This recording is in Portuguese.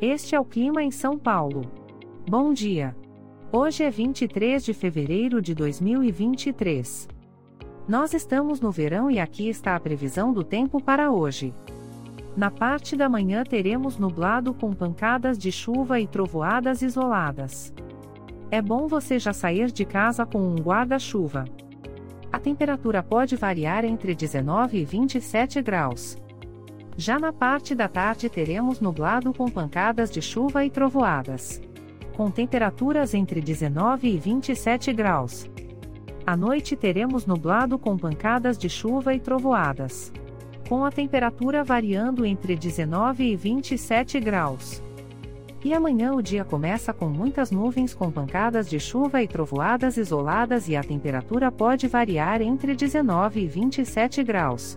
Este é o clima em São Paulo. Bom dia. Hoje é 23 de fevereiro de 2023. Nós estamos no verão e aqui está a previsão do tempo para hoje. Na parte da manhã teremos nublado com pancadas de chuva e trovoadas isoladas. É bom você já sair de casa com um guarda-chuva. A temperatura pode variar entre 19 e 27 graus. Já na parte da tarde teremos nublado com pancadas de chuva e trovoadas. Com temperaturas entre 19 e 27 graus. À noite teremos nublado com pancadas de chuva e trovoadas. Com a temperatura variando entre 19 e 27 graus. E amanhã o dia começa com muitas nuvens com pancadas de chuva e trovoadas isoladas e a temperatura pode variar entre 19 e 27 graus.